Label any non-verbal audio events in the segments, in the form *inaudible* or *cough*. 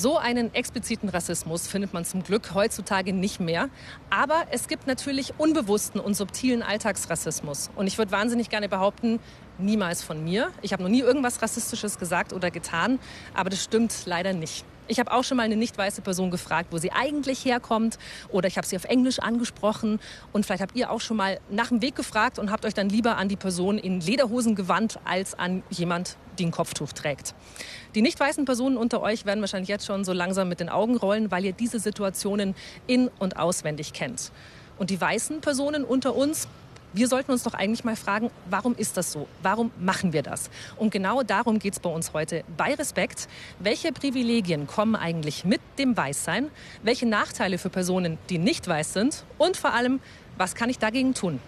So einen expliziten Rassismus findet man zum Glück heutzutage nicht mehr. Aber es gibt natürlich unbewussten und subtilen Alltagsrassismus. Und ich würde wahnsinnig gerne behaupten, niemals von mir. Ich habe noch nie irgendwas Rassistisches gesagt oder getan, aber das stimmt leider nicht. Ich habe auch schon mal eine nicht weiße Person gefragt, wo sie eigentlich herkommt oder ich habe sie auf Englisch angesprochen und vielleicht habt ihr auch schon mal nach dem Weg gefragt und habt euch dann lieber an die Person in Lederhosen gewandt als an jemand, die ein Kopftuch trägt. Die nicht weißen Personen unter euch werden wahrscheinlich jetzt schon so langsam mit den Augen rollen, weil ihr diese Situationen in und auswendig kennt. Und die weißen Personen unter uns, wir sollten uns doch eigentlich mal fragen, warum ist das so? Warum machen wir das? Und genau darum geht es bei uns heute bei Respekt. Welche Privilegien kommen eigentlich mit dem Weißsein? Welche Nachteile für Personen, die nicht weiß sind? Und vor allem, was kann ich dagegen tun?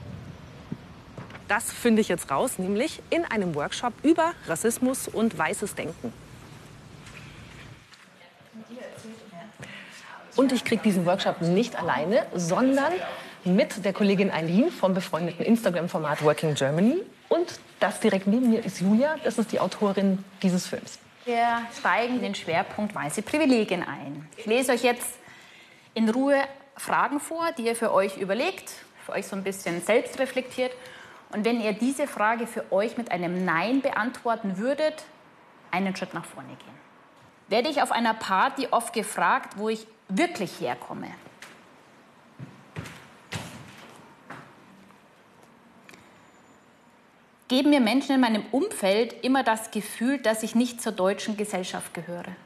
Das finde ich jetzt raus, nämlich in einem Workshop über Rassismus und weißes Denken. Und ich kriege diesen Workshop nicht alleine, sondern mit der Kollegin Eileen vom befreundeten Instagram-Format Working Germany. Und das direkt neben mir ist Julia, das ist die Autorin dieses Films. Wir steigen den Schwerpunkt weiße Privilegien ein. Ich lese euch jetzt in Ruhe Fragen vor, die ihr für euch überlegt, für euch so ein bisschen selbst reflektiert. Und wenn ihr diese Frage für euch mit einem Nein beantworten würdet, einen Schritt nach vorne gehen. Werde ich auf einer Party oft gefragt, wo ich wirklich herkomme? geben mir Menschen in meinem Umfeld immer das Gefühl, dass ich nicht zur deutschen Gesellschaft gehöre?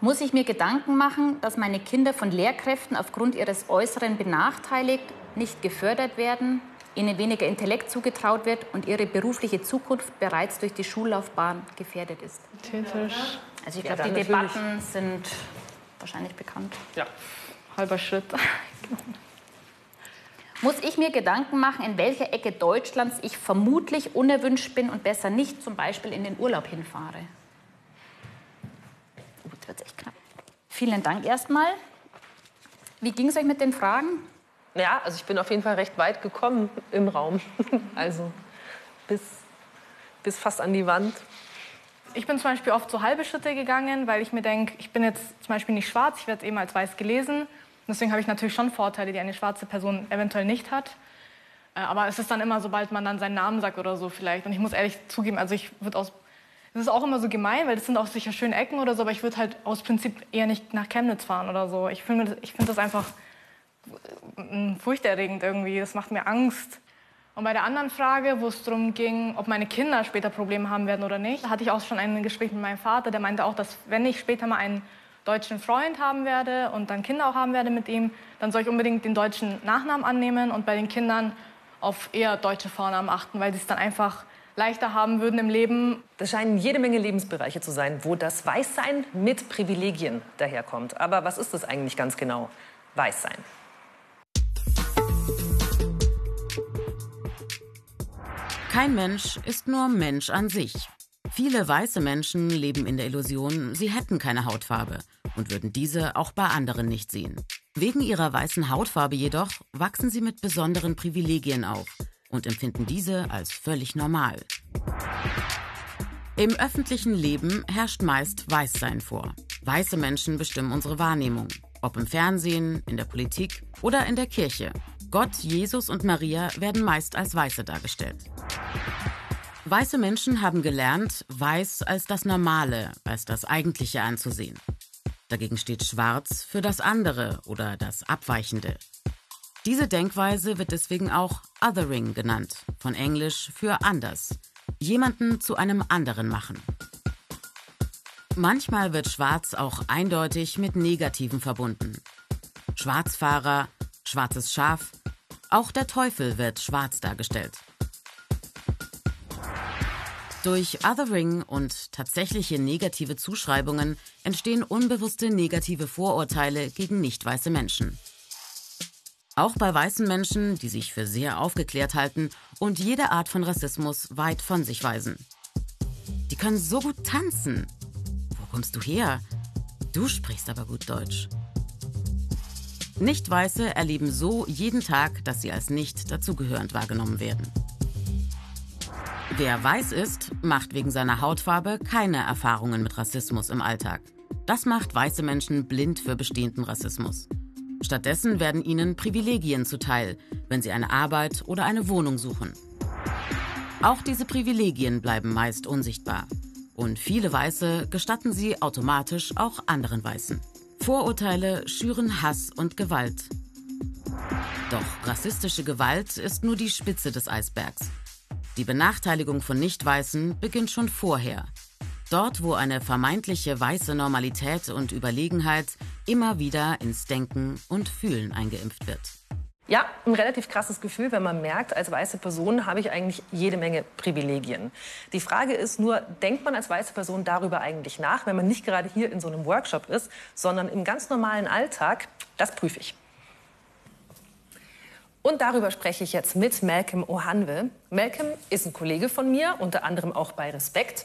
Muss ich mir Gedanken machen, dass meine Kinder von Lehrkräften aufgrund ihres Äußeren benachteiligt, nicht gefördert werden, ihnen weniger Intellekt zugetraut wird und ihre berufliche Zukunft bereits durch die Schullaufbahn gefährdet ist? Tätisch. Also ich glaube, ja, die Debatten sind wahrscheinlich bekannt. Ja, halber Schritt. *laughs* muss ich mir Gedanken machen, in welcher Ecke Deutschlands ich vermutlich unerwünscht bin und besser nicht zum Beispiel in den Urlaub hinfahre. Oh, jetzt wird echt knapp. Vielen Dank erstmal. Wie ging es euch mit den Fragen? Ja, also ich bin auf jeden Fall recht weit gekommen im Raum. *laughs* Also bis, bis fast an die Wand. Ich bin zum Beispiel oft so halbe Schritte gegangen, weil ich mir denke, ich bin jetzt zum Beispiel nicht schwarz, ich werde eben als weiß gelesen deswegen habe ich natürlich schon Vorteile, die eine schwarze Person eventuell nicht hat. Äh, aber es ist dann immer, sobald man dann seinen Namen sagt oder so vielleicht. Und ich muss ehrlich zugeben, also ich würde aus das ist auch immer so gemein, weil das sind auch sicher schöne Ecken oder so, aber ich würde halt aus Prinzip eher nicht nach Chemnitz fahren oder so. Ich finde ich find das einfach äh, furchterregend irgendwie. Das macht mir Angst. Und bei der anderen Frage, wo es darum ging, ob meine Kinder später Probleme haben werden oder nicht, hatte ich auch schon ein Gespräch mit meinem Vater, der meinte auch, dass wenn ich später mal einen deutschen Freund haben werde und dann Kinder auch haben werde mit ihm, dann soll ich unbedingt den deutschen Nachnamen annehmen und bei den Kindern auf eher deutsche Vornamen achten, weil sie es dann einfach leichter haben würden im Leben. Das scheinen jede Menge Lebensbereiche zu sein, wo das Weißsein mit Privilegien daherkommt. Aber was ist das eigentlich ganz genau? Weißsein. Kein Mensch ist nur Mensch an sich. Viele weiße Menschen leben in der Illusion, sie hätten keine Hautfarbe und würden diese auch bei anderen nicht sehen. Wegen ihrer weißen Hautfarbe jedoch wachsen sie mit besonderen Privilegien auf und empfinden diese als völlig normal. Im öffentlichen Leben herrscht meist Weißsein vor. Weiße Menschen bestimmen unsere Wahrnehmung, ob im Fernsehen, in der Politik oder in der Kirche. Gott, Jesus und Maria werden meist als Weiße dargestellt. Weiße Menschen haben gelernt, Weiß als das Normale, als das Eigentliche anzusehen. Dagegen steht Schwarz für das andere oder das Abweichende. Diese Denkweise wird deswegen auch Othering genannt, von Englisch für anders. Jemanden zu einem anderen machen. Manchmal wird Schwarz auch eindeutig mit Negativen verbunden. Schwarzfahrer, schwarzes Schaf, auch der Teufel wird schwarz dargestellt. Durch Othering und tatsächliche negative Zuschreibungen entstehen unbewusste negative Vorurteile gegen nicht weiße Menschen. Auch bei weißen Menschen, die sich für sehr aufgeklärt halten und jede Art von Rassismus weit von sich weisen. Die können so gut tanzen. Wo kommst du her? Du sprichst aber gut Deutsch. Nicht-Weiße erleben so jeden Tag, dass sie als nicht dazugehörend wahrgenommen werden. Wer weiß ist, macht wegen seiner Hautfarbe keine Erfahrungen mit Rassismus im Alltag. Das macht weiße Menschen blind für bestehenden Rassismus. Stattdessen werden ihnen Privilegien zuteil, wenn sie eine Arbeit oder eine Wohnung suchen. Auch diese Privilegien bleiben meist unsichtbar. Und viele Weiße gestatten sie automatisch auch anderen Weißen. Vorurteile schüren Hass und Gewalt. Doch rassistische Gewalt ist nur die Spitze des Eisbergs. Die Benachteiligung von Nicht-Weißen beginnt schon vorher. Dort, wo eine vermeintliche weiße Normalität und Überlegenheit immer wieder ins Denken und Fühlen eingeimpft wird. Ja, ein relativ krasses Gefühl, wenn man merkt, als weiße Person habe ich eigentlich jede Menge Privilegien. Die Frage ist nur, denkt man als weiße Person darüber eigentlich nach, wenn man nicht gerade hier in so einem Workshop ist, sondern im ganz normalen Alltag? Das prüfe ich. Und darüber spreche ich jetzt mit Malcolm Ohanwe. Malcolm ist ein Kollege von mir, unter anderem auch bei Respekt.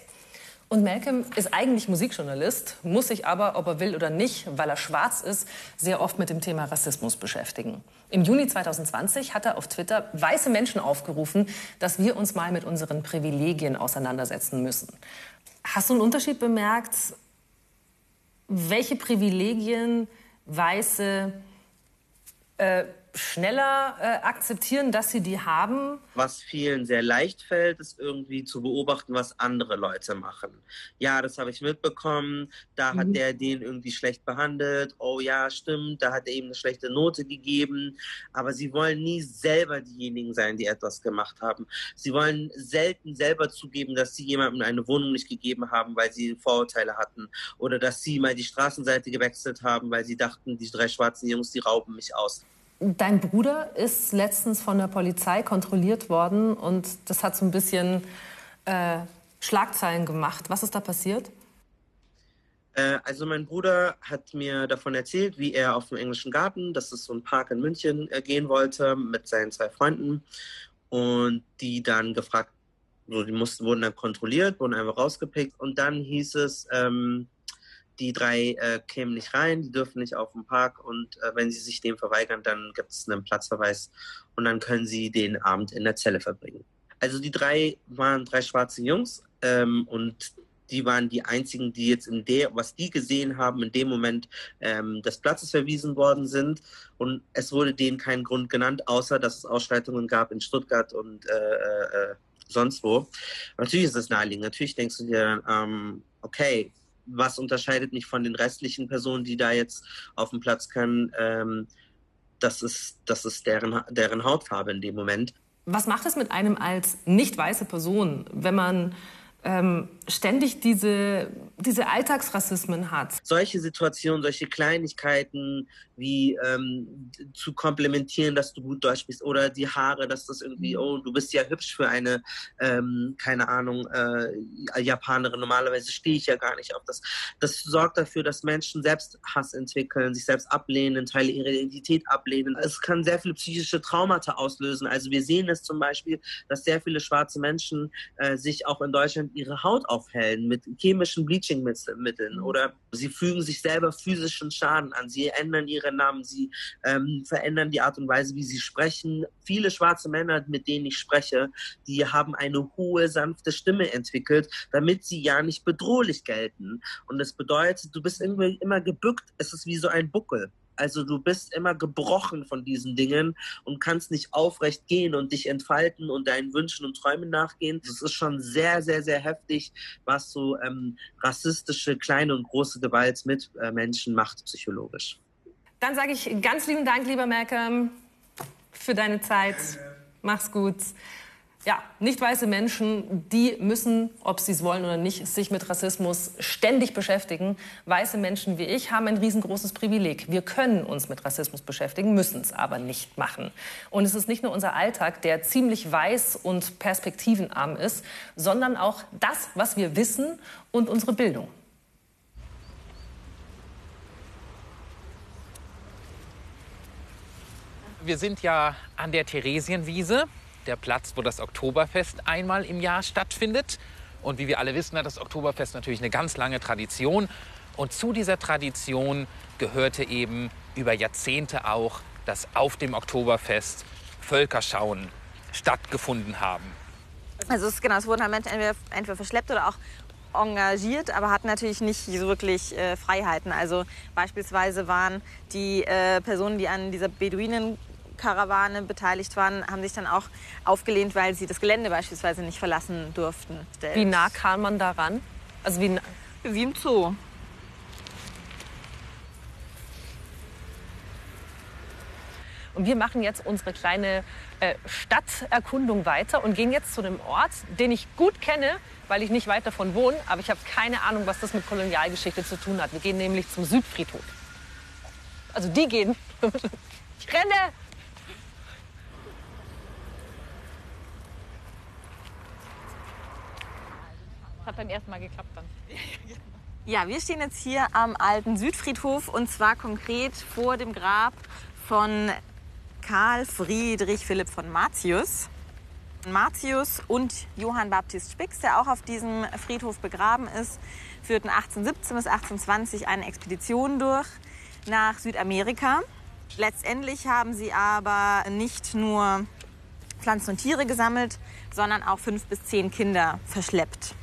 Und Malcolm ist eigentlich Musikjournalist, muss sich aber, ob er will oder nicht, weil er schwarz ist, sehr oft mit dem Thema Rassismus beschäftigen. Im Juni 2020 hat er auf Twitter weiße Menschen aufgerufen, dass wir uns mal mit unseren Privilegien auseinandersetzen müssen. Hast du einen Unterschied bemerkt, welche Privilegien Weiße äh, schneller äh, akzeptieren, dass sie die haben. Was vielen sehr leicht fällt, ist irgendwie zu beobachten, was andere Leute machen. Ja, das habe ich mitbekommen. Da mhm. hat der den irgendwie schlecht behandelt. Oh ja, stimmt. Da hat er ihm eine schlechte Note gegeben. Aber sie wollen nie selber diejenigen sein, die etwas gemacht haben. Sie wollen selten selber zugeben, dass sie jemandem eine Wohnung nicht gegeben haben, weil sie Vorurteile hatten. Oder dass sie mal die Straßenseite gewechselt haben, weil sie dachten, die drei schwarzen Jungs, die rauben mich aus. Dein Bruder ist letztens von der Polizei kontrolliert worden und das hat so ein bisschen äh, Schlagzeilen gemacht. Was ist da passiert? Äh, also mein Bruder hat mir davon erzählt, wie er auf dem englischen Garten, das ist so ein Park in München, äh, gehen wollte mit seinen zwei Freunden und die dann gefragt, so, die mussten, wurden dann kontrolliert, wurden einfach rausgepickt und dann hieß es, ähm, die drei äh, kämen nicht rein, die dürfen nicht auf den Park und äh, wenn sie sich dem verweigern, dann gibt es einen Platzverweis und dann können sie den Abend in der Zelle verbringen. Also die drei waren drei schwarze Jungs ähm, und die waren die einzigen, die jetzt in der, was die gesehen haben, in dem Moment ähm, des Platzes verwiesen worden sind. Und es wurde denen kein Grund genannt, außer dass es Ausschreitungen gab in Stuttgart und äh, äh, sonst wo. natürlich ist das naheliegend. Natürlich denkst du dir, ähm, okay, was unterscheidet mich von den restlichen Personen, die da jetzt auf dem Platz können. Ähm, das ist, das ist deren, deren Hautfarbe in dem Moment. Was macht es mit einem als nicht weiße Person, wenn man ähm, ständig diese, diese Alltagsrassismen hat. Solche Situationen, solche Kleinigkeiten wie ähm, zu komplementieren, dass du gut Deutsch bist oder die Haare, dass das irgendwie, mhm. oh, du bist ja hübsch für eine, ähm, keine Ahnung, äh, Japanerin. Normalerweise stehe ich ja gar nicht auf das. Das sorgt dafür, dass Menschen selbst Hass entwickeln, sich selbst ablehnen, Teile ihrer Identität ablehnen. Es kann sehr viele psychische Traumata auslösen. Also wir sehen es zum Beispiel, dass sehr viele schwarze Menschen äh, sich auch in Deutschland ihre Haut aufhellen mit chemischen Bleaching-Mitteln mhm. oder sie fügen sich selber physischen Schaden an. Sie ändern ihre Namen, sie ähm, verändern die Art und Weise, wie sie sprechen. Viele schwarze Männer, mit denen ich spreche, die haben eine hohe, sanfte Stimme entwickelt, damit sie ja nicht bedrohlich gelten. Und das bedeutet, du bist irgendwie immer gebückt. Es ist wie so ein Buckel. Also du bist immer gebrochen von diesen Dingen und kannst nicht aufrecht gehen und dich entfalten und deinen Wünschen und Träumen nachgehen. Das ist schon sehr, sehr, sehr heftig, was so ähm, rassistische kleine und große Gewalt mit äh, Menschen macht, psychologisch. Dann sage ich ganz lieben Dank, lieber Malcolm, für deine Zeit. Mach's gut ja, nicht weiße Menschen, die müssen, ob sie es wollen oder nicht, sich mit Rassismus ständig beschäftigen. Weiße Menschen wie ich haben ein riesengroßes Privileg. Wir können uns mit Rassismus beschäftigen, müssen es aber nicht machen. Und es ist nicht nur unser Alltag, der ziemlich weiß und perspektivenarm ist, sondern auch das, was wir wissen und unsere Bildung. Wir sind ja an der Theresienwiese der Platz, wo das Oktoberfest einmal im Jahr stattfindet. Und wie wir alle wissen, hat das Oktoberfest natürlich eine ganz lange Tradition. Und zu dieser Tradition gehörte eben über Jahrzehnte auch, dass auf dem Oktoberfest Völkerschauen stattgefunden haben. Also es, genau, es wurden halt Menschen entweder, entweder verschleppt oder auch engagiert, aber hatten natürlich nicht so wirklich äh, Freiheiten. Also beispielsweise waren die äh, Personen, die an dieser Beduinen-Karawane beteiligt waren, haben sich dann auch aufgelehnt, weil sie das Gelände beispielsweise nicht verlassen durften. Wie nah kam man daran? Also wie, wie im Zoo. Und wir machen jetzt unsere kleine äh, Stadterkundung weiter und gehen jetzt zu einem Ort, den ich gut kenne, weil ich nicht weit davon wohne, aber ich habe keine Ahnung, was das mit Kolonialgeschichte zu tun hat. Wir gehen nämlich zum Südfriedhof. Also die gehen. *laughs* ich renne! Hat beim ersten Mal geklappt dann. *laughs* Ja, wir stehen jetzt hier am alten Südfriedhof und zwar konkret vor dem Grab von Karl Friedrich Philipp von Martius. Martius und Johann Baptist Spix, der auch auf diesem Friedhof begraben ist, führten 1817 bis 1820 eine Expedition durch nach Südamerika. Letztendlich haben sie aber nicht nur Pflanzen und Tiere gesammelt, sondern auch fünf bis zehn Kinder verschleppt.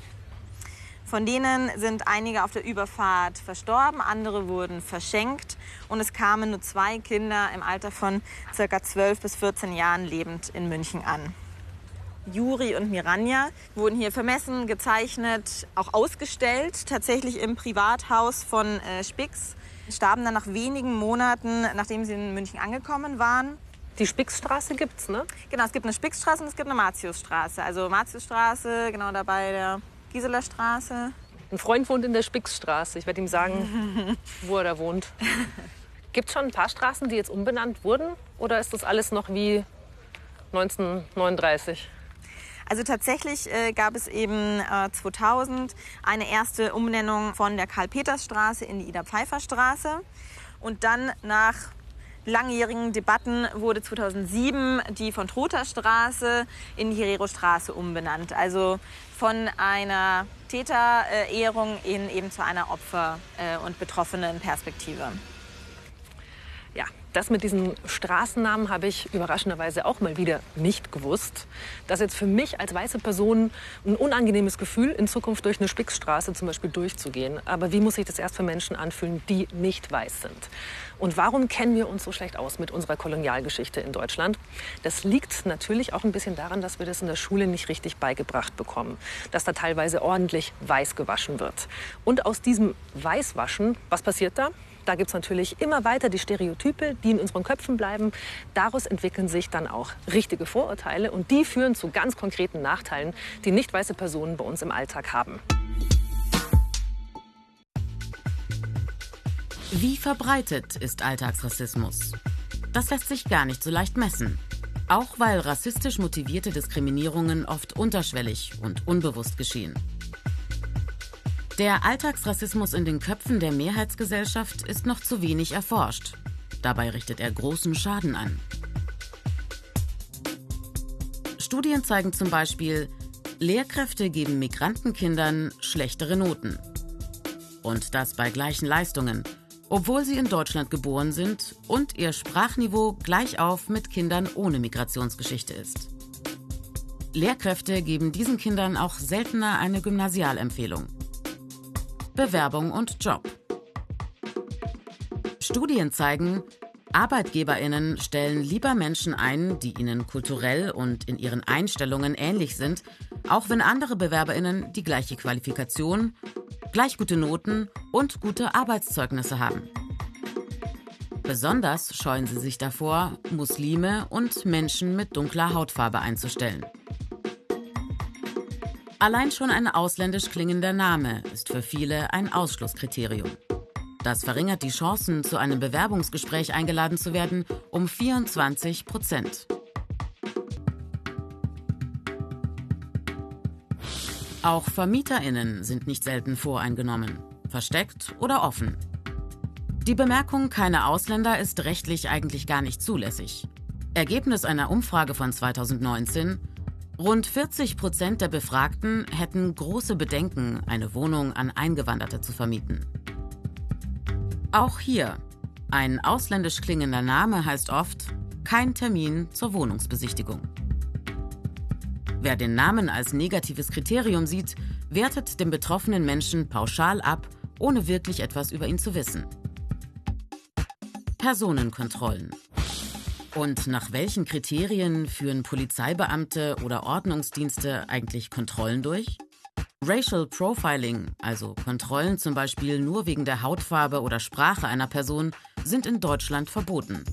Von denen sind einige auf der Überfahrt verstorben, andere wurden verschenkt und es kamen nur zwei Kinder im Alter von ca. 12 bis 14 Jahren lebend in München an. Juri und Miranja wurden hier vermessen, gezeichnet, auch ausgestellt, tatsächlich im Privathaus von äh, Spix. Starben dann nach wenigen Monaten, nachdem sie in München angekommen waren. Die Spixstraße gibt's, ne? Genau, es gibt eine Spixstraße und es gibt eine Martiusstraße. Also Martiusstraße, genau dabei der Gisela Straße. Ein Freund wohnt in der Spixstraße. Ich werde ihm sagen, *laughs* wo er da wohnt. Gibt es schon ein paar Straßen, die jetzt umbenannt wurden? Oder ist das alles noch wie 1939? Also tatsächlich äh, gab es eben äh, 2000 eine erste Umbenennung von der Karl-Peters-Straße in die Ida-Pfeiffer-Straße. Und dann nach langjährigen Debatten wurde 2007 die von Trotha Straße in die Herero-Straße umbenannt. Also von einer Täterehrung in eben zu einer Opfer- äh, und betroffenen Perspektive. Ja, das mit diesen Straßennamen habe ich überraschenderweise auch mal wieder nicht gewusst. Das ist jetzt für mich als weiße Person ein unangenehmes Gefühl, in Zukunft durch eine Spickstraße zum Beispiel durchzugehen. Aber wie muss sich das erst für Menschen anfühlen, die nicht weiß sind? Und warum kennen wir uns so schlecht aus mit unserer Kolonialgeschichte in Deutschland? Das liegt natürlich auch ein bisschen daran, dass wir das in der Schule nicht richtig beigebracht bekommen. Dass da teilweise ordentlich weiß gewaschen wird. Und aus diesem Weißwaschen, was passiert da? Da gibt es natürlich immer weiter die Stereotype, die in unseren Köpfen bleiben. Daraus entwickeln sich dann auch richtige Vorurteile und die führen zu ganz konkreten Nachteilen, die nicht weiße Personen bei uns im Alltag haben. Wie verbreitet ist Alltagsrassismus? Das lässt sich gar nicht so leicht messen. Auch weil rassistisch motivierte Diskriminierungen oft unterschwellig und unbewusst geschehen. Der Alltagsrassismus in den Köpfen der Mehrheitsgesellschaft ist noch zu wenig erforscht. Dabei richtet er großen Schaden an. Studien zeigen zum Beispiel, Lehrkräfte geben Migrantenkindern schlechtere Noten. Und das bei gleichen Leistungen, obwohl sie in Deutschland geboren sind und ihr Sprachniveau gleich auf mit Kindern ohne Migrationsgeschichte ist. Lehrkräfte geben diesen Kindern auch seltener eine Gymnasialempfehlung. Bewerbung und Job. Studien zeigen, Arbeitgeberinnen stellen lieber Menschen ein, die ihnen kulturell und in ihren Einstellungen ähnlich sind, auch wenn andere Bewerberinnen die gleiche Qualifikation, gleich gute Noten und gute Arbeitszeugnisse haben. Besonders scheuen sie sich davor, Muslime und Menschen mit dunkler Hautfarbe einzustellen. Allein schon ein ausländisch klingender Name ist für viele ein Ausschlusskriterium. Das verringert die Chancen, zu einem Bewerbungsgespräch eingeladen zu werden, um 24 Prozent. Auch VermieterInnen sind nicht selten voreingenommen, versteckt oder offen. Die Bemerkung keine Ausländer ist rechtlich eigentlich gar nicht zulässig. Ergebnis einer Umfrage von 2019 Rund 40 Prozent der Befragten hätten große Bedenken, eine Wohnung an Eingewanderte zu vermieten. Auch hier, ein ausländisch klingender Name heißt oft kein Termin zur Wohnungsbesichtigung. Wer den Namen als negatives Kriterium sieht, wertet den betroffenen Menschen pauschal ab, ohne wirklich etwas über ihn zu wissen. Personenkontrollen. Und nach welchen Kriterien führen Polizeibeamte oder Ordnungsdienste eigentlich Kontrollen durch? Racial Profiling, also Kontrollen zum Beispiel nur wegen der Hautfarbe oder Sprache einer Person, sind in Deutschland verboten.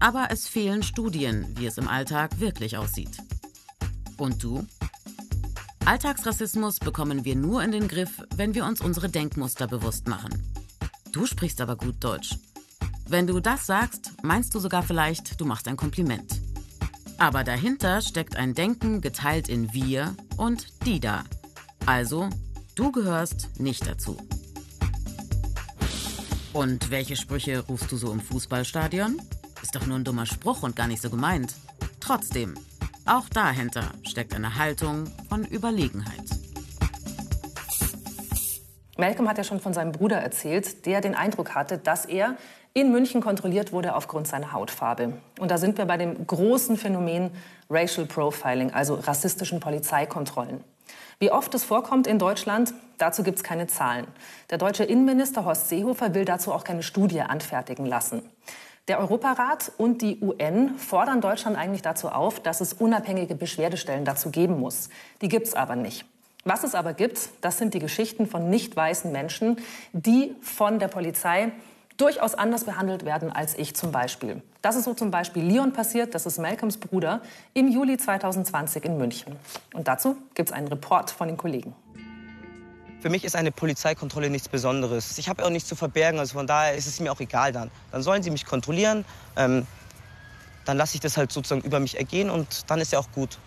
Aber es fehlen Studien, wie es im Alltag wirklich aussieht. Und du? Alltagsrassismus bekommen wir nur in den Griff, wenn wir uns unsere Denkmuster bewusst machen. Du sprichst aber gut Deutsch. Wenn du das sagst, meinst du sogar vielleicht, du machst ein Kompliment. Aber dahinter steckt ein Denken geteilt in wir und die da. Also, du gehörst nicht dazu. Und welche Sprüche rufst du so im Fußballstadion? Ist doch nur ein dummer Spruch und gar nicht so gemeint. Trotzdem, auch dahinter steckt eine Haltung von Überlegenheit. Malcolm hat ja schon von seinem Bruder erzählt, der den Eindruck hatte, dass er in München kontrolliert wurde aufgrund seiner Hautfarbe. Und da sind wir bei dem großen Phänomen Racial Profiling, also rassistischen Polizeikontrollen. Wie oft es vorkommt in Deutschland, dazu gibt es keine Zahlen. Der deutsche Innenminister Horst Seehofer will dazu auch keine Studie anfertigen lassen. Der Europarat und die UN fordern Deutschland eigentlich dazu auf, dass es unabhängige Beschwerdestellen dazu geben muss. Die gibt es aber nicht. Was es aber gibt, das sind die Geschichten von nicht weißen Menschen, die von der Polizei durchaus anders behandelt werden als ich zum Beispiel. Das ist so zum Beispiel Leon passiert, das ist Malcolms Bruder, im Juli 2020 in München. Und dazu gibt es einen Report von den Kollegen. Für mich ist eine Polizeikontrolle nichts Besonderes. Ich habe auch nichts zu verbergen, also von daher ist es mir auch egal dann. Dann sollen sie mich kontrollieren, ähm, dann lasse ich das halt sozusagen über mich ergehen und dann ist ja auch gut.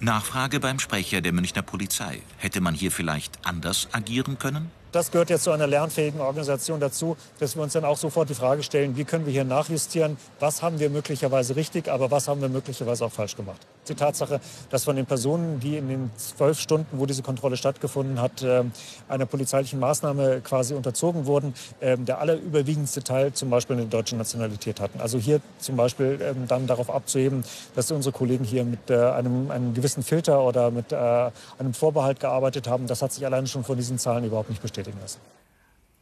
Nachfrage beim Sprecher der Münchner Polizei. Hätte man hier vielleicht anders agieren können? Das gehört jetzt zu einer lernfähigen Organisation dazu, dass wir uns dann auch sofort die Frage stellen, wie können wir hier nachjustieren, was haben wir möglicherweise richtig, aber was haben wir möglicherweise auch falsch gemacht. Die Tatsache, dass von den Personen, die in den zwölf Stunden, wo diese Kontrolle stattgefunden hat, ähm, einer polizeilichen Maßnahme quasi unterzogen wurden, ähm, der allerüberwiegendste Teil zum Beispiel eine deutsche Nationalität hatten. Also hier zum Beispiel ähm, dann darauf abzuheben, dass unsere Kollegen hier mit äh, einem, einem gewissen Filter oder mit äh, einem Vorbehalt gearbeitet haben, das hat sich alleine schon von diesen Zahlen überhaupt nicht bestätigen lassen.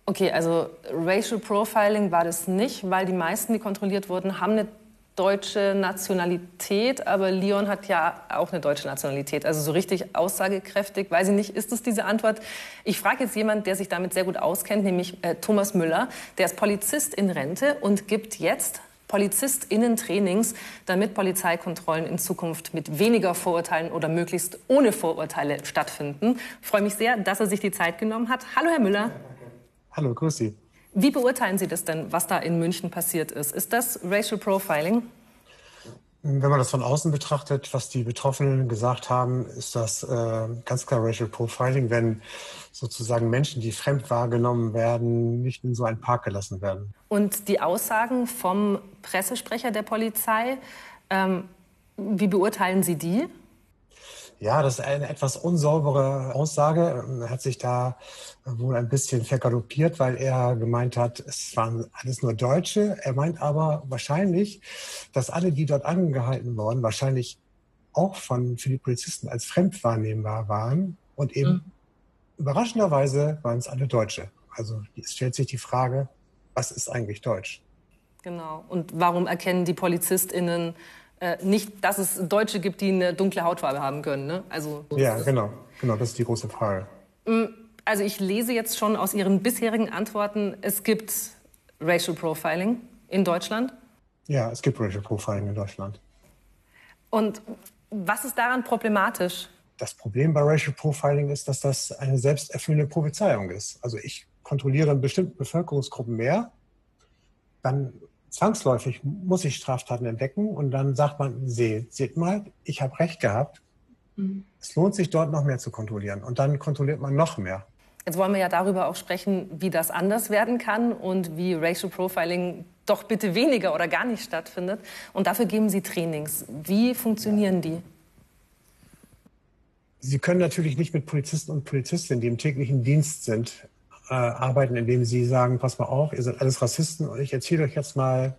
Okay, also Racial Profiling war das nicht, weil die meisten, die kontrolliert wurden, haben eine deutsche Nationalität, aber Leon hat ja auch eine deutsche Nationalität. Also so richtig aussagekräftig, weiß ich nicht, ist das diese Antwort? Ich frage jetzt jemanden, der sich damit sehr gut auskennt, nämlich äh, Thomas Müller. Der ist Polizist in Rente und gibt jetzt PolizistInnen-Trainings, damit Polizeikontrollen in Zukunft mit weniger Vorurteilen oder möglichst ohne Vorurteile stattfinden. Ich freue mich sehr, dass er sich die Zeit genommen hat. Hallo, Herr Müller. Hallo, grüß Sie. Wie beurteilen Sie das denn, was da in München passiert ist? Ist das Racial Profiling? Wenn man das von außen betrachtet, was die Betroffenen gesagt haben, ist das äh, ganz klar Racial Profiling, wenn sozusagen Menschen, die fremd wahrgenommen werden, nicht in so einen Park gelassen werden. Und die Aussagen vom Pressesprecher der Polizei, ähm, wie beurteilen Sie die? Ja, das ist eine etwas unsaubere Aussage. Er hat sich da wohl ein bisschen vergaloppiert, weil er gemeint hat, es waren alles nur Deutsche. Er meint aber wahrscheinlich, dass alle, die dort angehalten wurden, wahrscheinlich auch von, für die Polizisten als fremd wahrnehmbar waren. Und eben mhm. überraschenderweise waren es alle Deutsche. Also es stellt sich die Frage, was ist eigentlich Deutsch? Genau. Und warum erkennen die PolizistInnen äh, nicht, dass es Deutsche gibt, die eine dunkle Hautfarbe haben können. Ne? Also, ja, genau. genau, das ist die große Frage. Mm, also ich lese jetzt schon aus Ihren bisherigen Antworten, es gibt Racial Profiling in Deutschland. Ja, es gibt Racial Profiling in Deutschland. Und was ist daran problematisch? Das Problem bei Racial Profiling ist, dass das eine selbsterfüllende Prophezeiung ist. Also ich kontrolliere bestimmte Bevölkerungsgruppen mehr, dann zwangsläufig muss ich Straftaten entdecken und dann sagt man, seht, seht mal, ich habe recht gehabt. Mhm. Es lohnt sich dort noch mehr zu kontrollieren und dann kontrolliert man noch mehr. Jetzt wollen wir ja darüber auch sprechen, wie das anders werden kann und wie Racial Profiling doch bitte weniger oder gar nicht stattfindet. Und dafür geben Sie Trainings. Wie funktionieren die? Sie können natürlich nicht mit Polizisten und Polizistinnen, die im täglichen Dienst sind, äh, arbeiten, indem sie sagen, pass mal auf, ihr seid alles Rassisten und ich erzähle euch jetzt mal,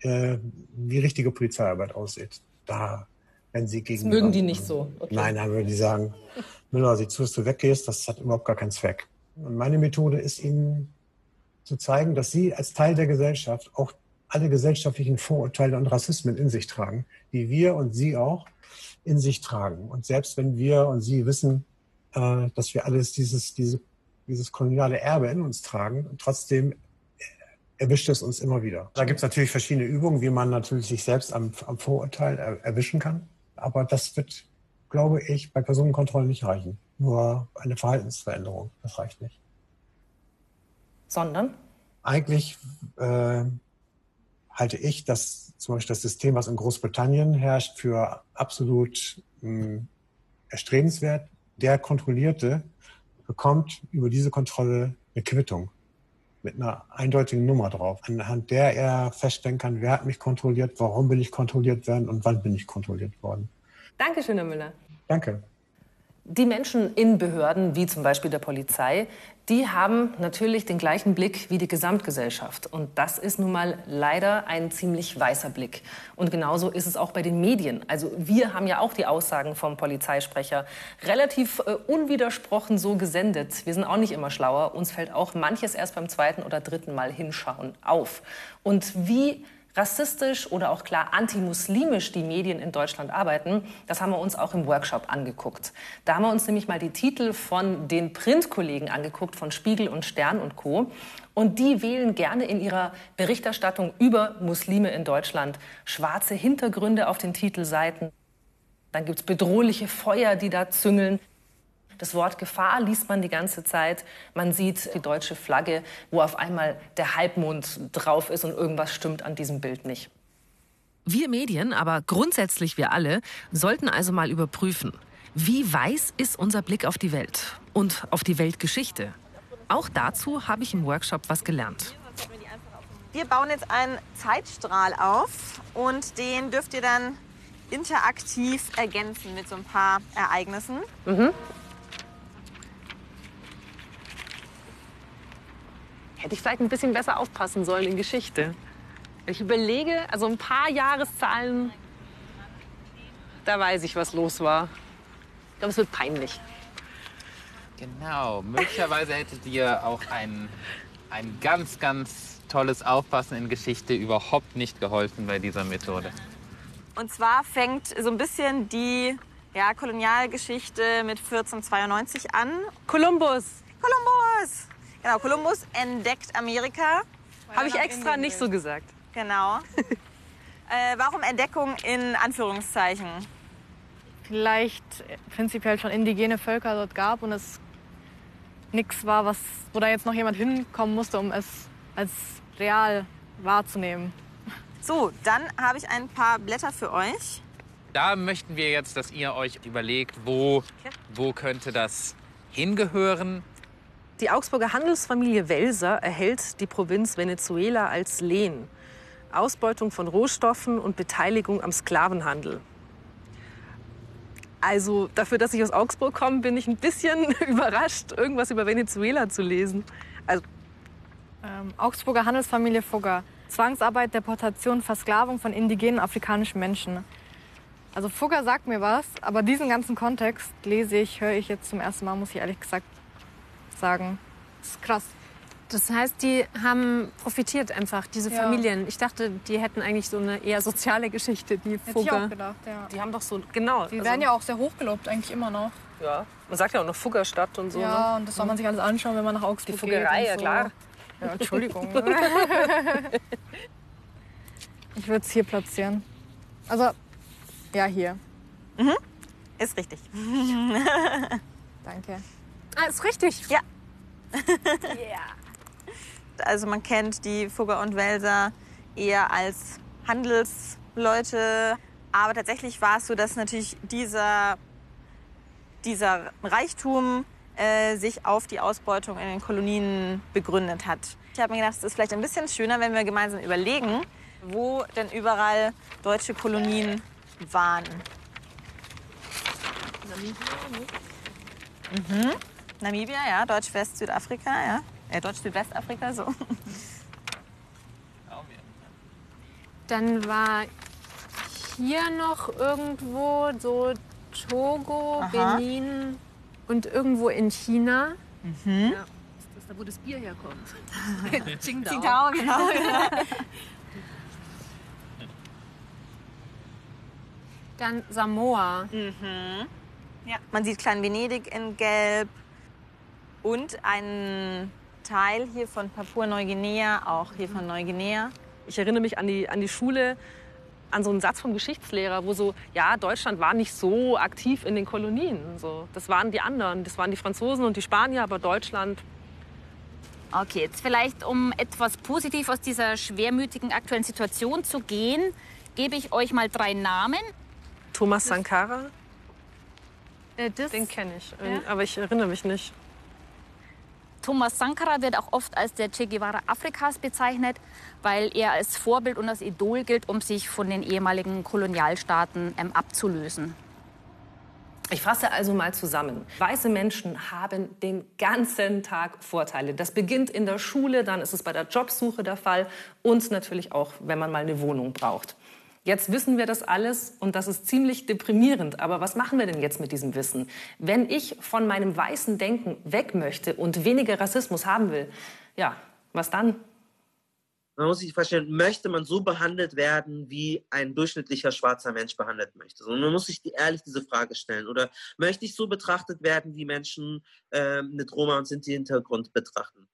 äh, wie richtige Polizeiarbeit aussieht. Da wenn sie gegen. Das mögen die nicht so. Okay. Nein, dann würden die sagen, Müller, sieh zu, dass du weggehst, das hat überhaupt gar keinen Zweck. Und meine Methode ist ihnen zu zeigen, dass sie als Teil der Gesellschaft auch alle gesellschaftlichen Vorurteile und Rassismen in sich tragen, die wir und sie auch in sich tragen. Und selbst wenn wir und sie wissen, äh, dass wir alles dieses, diese, dieses koloniale Erbe in uns tragen, trotzdem erwischt es uns immer wieder. Da gibt es natürlich verschiedene Übungen, wie man natürlich sich selbst am, am Vorurteil er, erwischen kann. Aber das wird, glaube ich, bei Personenkontrollen nicht reichen. Nur eine Verhaltensveränderung, das reicht nicht. Sondern? Eigentlich äh, halte ich das zum Beispiel das System, was in Großbritannien herrscht, für absolut mh, hm, erstrebenswert. Der Kontrollierte bekommt über diese Kontrolle eine Quittung mit einer eindeutigen Nummer drauf, anhand der er feststellen kann, wer hat mich kontrolliert, warum bin ich kontrolliert worden und wann bin ich kontrolliert worden. Dankeschön, Herr Müller. Danke. Die Menschen in Behörden, wie zum Beispiel der Polizei, die haben natürlich den gleichen Blick wie die Gesamtgesellschaft. Und das ist nun mal leider ein ziemlich weißer Blick. Und genauso ist es auch bei den Medien. Also wir haben ja auch die Aussagen vom Polizeisprecher relativ äh, unwidersprochen so gesendet. Wir sind auch nicht immer schlauer. Uns fällt auch manches erst beim zweiten oder dritten Mal hinschauen auf. Und wie rassistisch oder auch klar antimuslimisch die Medien in Deutschland arbeiten, das haben wir uns auch im Workshop angeguckt. Da haben wir uns nämlich mal die Titel von den Printkollegen angeguckt, von Spiegel und Stern und Co. Und die wählen gerne in ihrer Berichterstattung über Muslime in Deutschland schwarze Hintergründe auf den Titelseiten. Dann gibt es bedrohliche Feuer, die da züngeln. Das Wort Gefahr liest man die ganze Zeit. Man sieht die deutsche Flagge, wo auf einmal der Halbmond drauf ist und irgendwas stimmt an diesem Bild nicht. Wir Medien, aber grundsätzlich wir alle, sollten also mal überprüfen, wie weiß ist unser Blick auf die Welt und auf die Weltgeschichte. Auch dazu habe ich im Workshop was gelernt. Wir bauen jetzt einen Zeitstrahl auf und den dürft ihr dann interaktiv ergänzen mit so ein paar Ereignissen. Mhm. Hätte ich vielleicht ein bisschen besser aufpassen sollen in Geschichte. Ich überlege, also ein paar Jahreszahlen, da weiß ich, was los war. Ich glaube, es wird peinlich. Genau, möglicherweise hättet ihr auch ein, ein ganz, ganz tolles Aufpassen in Geschichte überhaupt nicht geholfen bei dieser Methode. Und zwar fängt so ein bisschen die ja, Kolonialgeschichte mit 1492 an. Kolumbus! Kolumbus! Genau, Kolumbus entdeckt Amerika. Habe ich extra nicht so gesagt. Genau. *laughs* äh, warum Entdeckung in Anführungszeichen? Vielleicht prinzipiell schon indigene Völker dort gab und es nichts war, was, wo da jetzt noch jemand hinkommen musste, um es als real wahrzunehmen. So, dann habe ich ein paar Blätter für euch. Da möchten wir jetzt, dass ihr euch überlegt, wo, wo könnte das hingehören. Die Augsburger Handelsfamilie Welser erhält die Provinz Venezuela als Lehen. Ausbeutung von Rohstoffen und Beteiligung am Sklavenhandel. Also dafür, dass ich aus Augsburg komme, bin ich ein bisschen *laughs* überrascht, irgendwas über Venezuela zu lesen. Also ähm, Augsburger Handelsfamilie Fugger. Zwangsarbeit, Deportation, Versklavung von indigenen afrikanischen Menschen. Also Fugger sagt mir was, aber diesen ganzen Kontext lese ich, höre ich jetzt zum ersten Mal, muss ich ehrlich gesagt sagen. Das ist krass. Das heißt, die haben profitiert einfach, diese ja. Familien. Ich dachte, die hätten eigentlich so eine eher soziale Geschichte, die Hätte Fugger. Ich auch gedacht, ja. Die haben doch so, genau. Die also, werden ja auch sehr hochgelobt, eigentlich immer noch. Ja, man sagt ja auch noch Fuggerstadt und so. Ja, ne? und das soll man sich alles anschauen, wenn man nach Augsburg geht. Die Fuggerei, ja so. klar. Ja, Entschuldigung. *laughs* *laughs* ich würde es hier platzieren. Also, ja, hier. Mhm. Ist richtig. *laughs* Danke. Ah, ist richtig. Ja. *laughs* yeah. Also man kennt die Fugger und Welser eher als Handelsleute. Aber tatsächlich war es so, dass natürlich dieser, dieser Reichtum äh, sich auf die Ausbeutung in den Kolonien begründet hat. Ich habe mir gedacht, es ist vielleicht ein bisschen schöner, wenn wir gemeinsam überlegen, wo denn überall deutsche Kolonien waren. Mhm. Namibia, ja, Deutsch-West-Südafrika, ja. Äh, Deutsch-Südwestafrika, so. *laughs* Dann war hier noch irgendwo so Togo, Aha. Benin und irgendwo in China. Mhm. Das ist da, wo das Bier herkommt. *laughs* Qingdao. Qingdao, *laughs* genau. Dann Samoa. Mhm. Ja, man sieht Klein Venedig in Gelb und einen Teil hier von Papua-Neuguinea, auch hier von Neuguinea. Ich erinnere mich an die, an die Schule, an so einen Satz vom Geschichtslehrer, wo so, ja, Deutschland war nicht so aktiv in den Kolonien. So, das waren die anderen, das waren die Franzosen und die Spanier, aber Deutschland. Okay, jetzt vielleicht, um etwas positiv aus dieser schwermütigen aktuellen Situation zu gehen, gebe ich euch mal drei Namen. Thomas Sankara, Äh, den kenne ich, Ja? aber ich erinnere mich nicht. Thomas Sankara wird auch oft als der Che Guevara Afrikas bezeichnet, weil er als Vorbild und als Idol gilt, um sich von den ehemaligen Kolonialstaaten ähm, abzulösen. Ich fasse also mal zusammen. Weiße Menschen haben den ganzen Tag Vorteile. Das beginnt in der Schule, dann ist es bei der Jobsuche der Fall und natürlich auch, wenn man mal eine Wohnung braucht. Jetzt wissen wir das alles und das ist ziemlich deprimierend. Aber was machen wir denn jetzt mit diesem Wissen? Wenn ich von meinem weißen Denken weg möchte und weniger Rassismus haben will, ja, was dann? Man muss sich vorstellen, möchte man so behandelt werden, wie ein durchschnittlicher schwarzer Mensch behandelt möchte? So, man muss sich die, ehrlich diese Frage stellen. Oder möchte ich so betrachtet werden, wie Menschen ähm, mit Roma und Sinti-Hintergrund betrachten?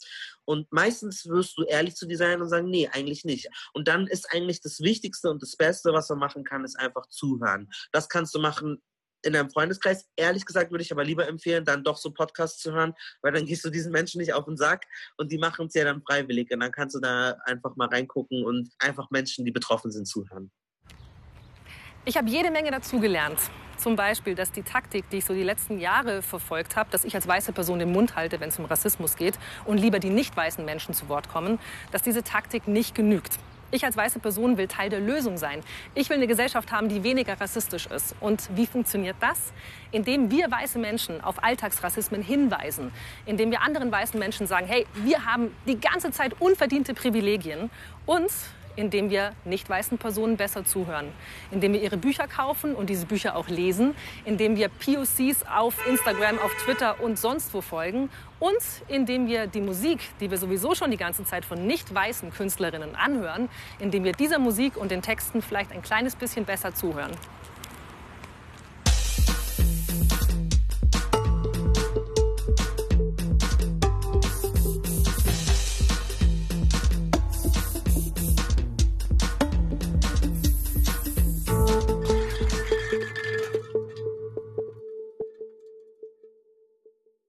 Und meistens wirst du ehrlich zu dir sein und sagen, nee, eigentlich nicht. Und dann ist eigentlich das Wichtigste und das Beste, was man machen kann, ist einfach zuhören. Das kannst du machen in einem Freundeskreis. Ehrlich gesagt würde ich aber lieber empfehlen, dann doch so Podcasts zu hören, weil dann gehst du diesen Menschen nicht auf den Sack und die machen es ja dann freiwillig. Und dann kannst du da einfach mal reingucken und einfach Menschen, die betroffen sind, zuhören. Ich habe jede Menge dazugelernt. Zum Beispiel, dass die Taktik, die ich so die letzten Jahre verfolgt habe, dass ich als weiße Person den Mund halte, wenn es um Rassismus geht und lieber die nicht weißen Menschen zu Wort kommen, dass diese Taktik nicht genügt. Ich als weiße Person will Teil der Lösung sein. Ich will eine Gesellschaft haben, die weniger rassistisch ist. Und wie funktioniert das? Indem wir weiße Menschen auf Alltagsrassismen hinweisen. Indem wir anderen weißen Menschen sagen, hey, wir haben die ganze Zeit unverdiente Privilegien. Und indem wir nicht weißen Personen besser zuhören, indem wir ihre Bücher kaufen und diese Bücher auch lesen, indem wir POCs auf Instagram, auf Twitter und sonst wo folgen und indem wir die Musik, die wir sowieso schon die ganze Zeit von nicht weißen Künstlerinnen anhören, indem wir dieser Musik und den Texten vielleicht ein kleines bisschen besser zuhören.